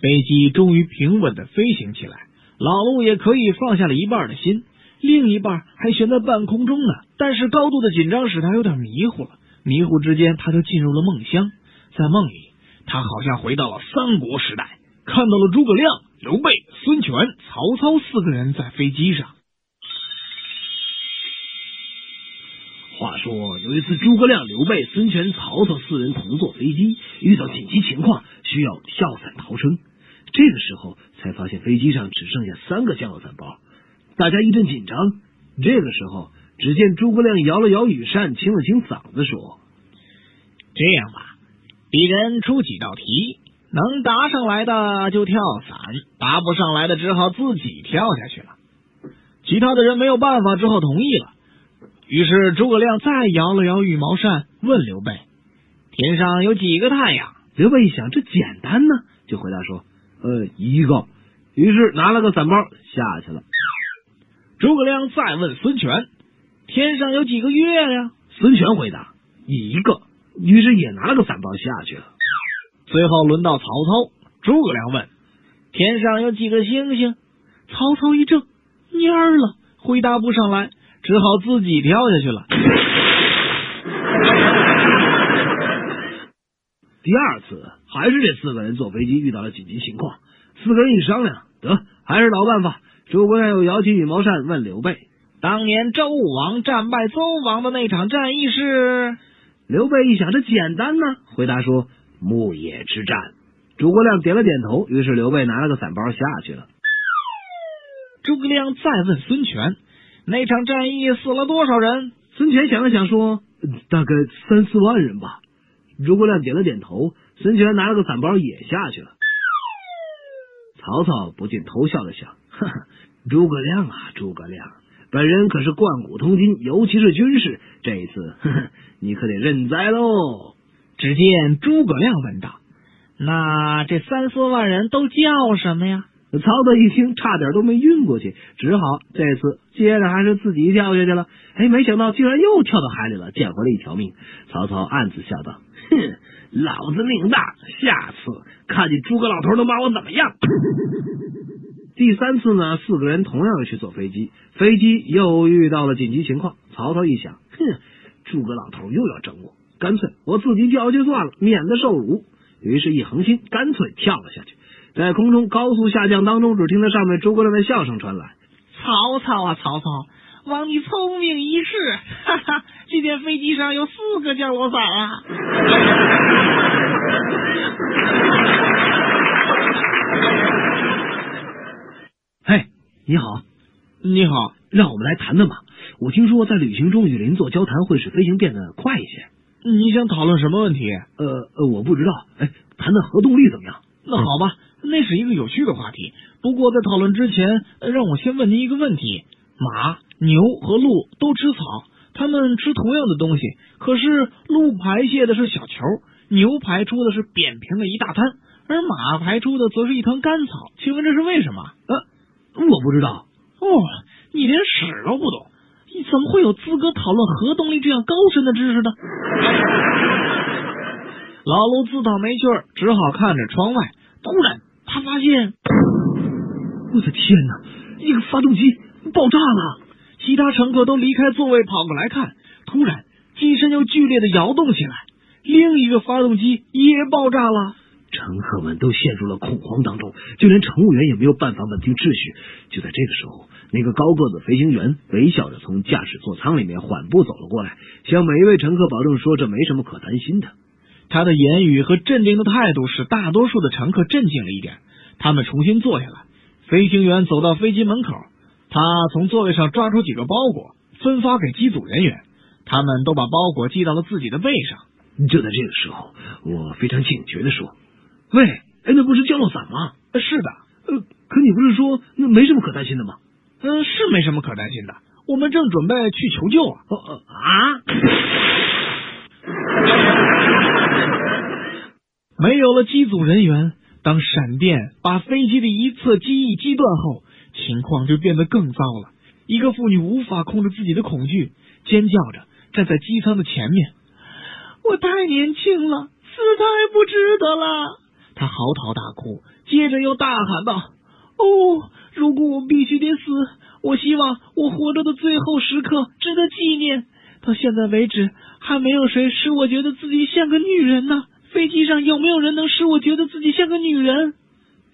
飞机终于平稳的飞行起来，老陆也可以放下了一半的心，另一半还悬在半空中呢。但是高度的紧张使他有点迷糊了，迷糊之间他就进入了梦乡，在梦里，他好像回到了三国时代，看到了诸葛亮、刘备、孙权、曹操四个人在飞机上。话说有一次，诸葛亮、刘备、孙权、曹操四人同坐飞机，遇到紧急情况，需要跳伞逃生。这个时候才发现飞机上只剩下三个降落伞包，大家一阵紧张。这个时候，只见诸葛亮摇了摇羽扇，清了清嗓子说：“这样吧，一人出几道题，能答上来的就跳伞，答不上来的只好自己跳下去了。”其他的人没有办法，只好同意了。于是诸葛亮再摇了摇羽毛扇，问刘备：“天上有几个太阳？”刘备一想，这简单呢，就回答说：“呃，一个。”于是拿了个伞包下去了。诸葛亮再问孙权：“天上有几个月呀？”孙权回答：“一个。”于是也拿了个伞包下去了。最后轮到曹操，诸葛亮问：“天上有几个星星？”曹操一怔，蔫了，回答不上来。只好自己跳下去了。第二次还是这四个人坐飞机遇到了紧急情况，四个人一商量，得还是老办法。诸葛亮又摇起羽毛扇问刘备：“当年周武王战败邹王的那场战役是？”刘备一想，这简单呢，回答说：“牧野之战。”诸葛亮点了点头，于是刘备拿了个伞包下去了。诸葛亮再问孙权。那场战役死了多少人？孙权想了想说：“大概三四万人吧。”诸葛亮点了点头。孙权拿了个伞包也下去了。曹操不禁偷笑了想：“哈哈，诸葛亮啊，诸葛亮，本人可是贯古通今，尤其是军事，这一次呵呵你可得认栽喽。”只见诸葛亮问道：“那这三四万人都叫什么呀？”曹操一听，差点都没晕过去，只好这次接着还是自己跳下去了。哎，没想到竟然又跳到海里了，捡回了一条命。曹操暗自笑道：“哼，老子命大，下次看见诸葛老头能把我怎么样？” 第三次呢，四个人同样去坐飞机，飞机又遇到了紧急情况。曹操一想，哼，诸葛老头又要整我，干脆我自己跳下去算了，免得受辱。于是，一横心，干脆跳了下去。在空中高速下降当中，只听到上面诸葛亮的笑声传来：“曹操啊，曹操，望你聪明一世，哈哈！今天飞机上有四个降落伞啊！”嘿，你好，你好，让我们来谈谈吧。我听说在旅行中与邻座交谈会使飞行变得快一些。你想讨论什么问题？呃呃，我不知道。哎，谈谈核动力怎么样？那好吧。那是一个有趣的话题，不过在讨论之前，让我先问您一个问题：马、牛和鹿都吃草，它们吃同样的东西，可是鹿排泄的是小球，牛排出的是扁平的一大滩，而马排出的则是一团干草。请问这是为什么？呃，我不知道。哦，你连屎都不懂，你怎么会有资格讨论核动力这样高深的知识呢？老卢自讨没趣，只好看着窗外，发现，我的天哪！一个发动机爆炸了，其他乘客都离开座位跑过来看。突然，机身又剧烈的摇动起来，另一个发动机也爆炸了。乘客们都陷入了恐慌当中，就连乘务员也没有办法稳定秩序。就在这个时候，那个高个子飞行员微笑着从驾驶座舱里面缓步走了过来，向每一位乘客保证说：“这没什么可担心的。”他的言语和镇定的态度使大多数的乘客镇静了一点，他们重新坐下来。飞行员走到飞机门口，他从座位上抓出几个包裹，分发给机组人员。他们都把包裹系到了自己的背上。就在这个时候，我非常警觉的说：“喂，哎，那不是降落伞吗？”“是的。”“呃，可你不是说那没什么可担心的吗？”“嗯，是没什么可担心的。我们正准备去求救啊。”“哦啊！”没有了机组人员，当闪电把飞机的一侧机翼击断后，情况就变得更糟了。一个妇女无法控制自己的恐惧，尖叫着站在机舱的前面。我太年轻了，死太不值得了。他嚎啕大哭，接着又大喊道：“哦，如果我必须得死，我希望我活着的最后时刻值得纪念。到现在为止，还没有谁使我觉得自己像个女人呢。没有人能使我觉得自己像个女人？”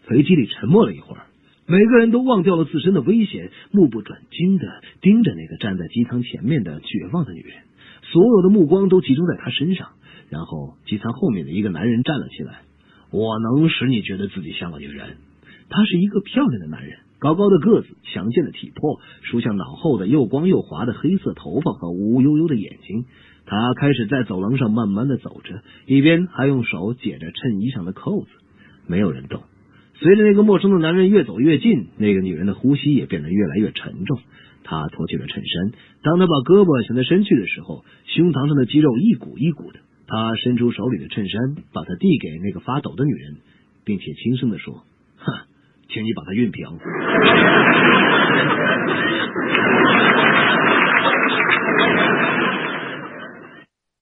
飞机里沉默了一会儿，每个人都忘掉了自身的危险，目不转睛的盯着那个站在机舱前面的绝望的女人。所有的目光都集中在她身上。然后，机舱后面的一个男人站了起来。我能使你觉得自己像个女人。他是一个漂亮的男人，高高的个子，强健的体魄，梳向脑后的又光又滑的黑色头发和乌悠悠的眼睛。他开始在走廊上慢慢的走着，一边还用手解着衬衣上的扣子。没有人动。随着那个陌生的男人越走越近，那个女人的呼吸也变得越来越沉重。她脱去了衬衫，当她把胳膊向他伸去的时候，胸膛上的肌肉一股一股的。他伸出手里的衬衫，把它递给那个发抖的女人，并且轻声的说：“，请你把它熨平。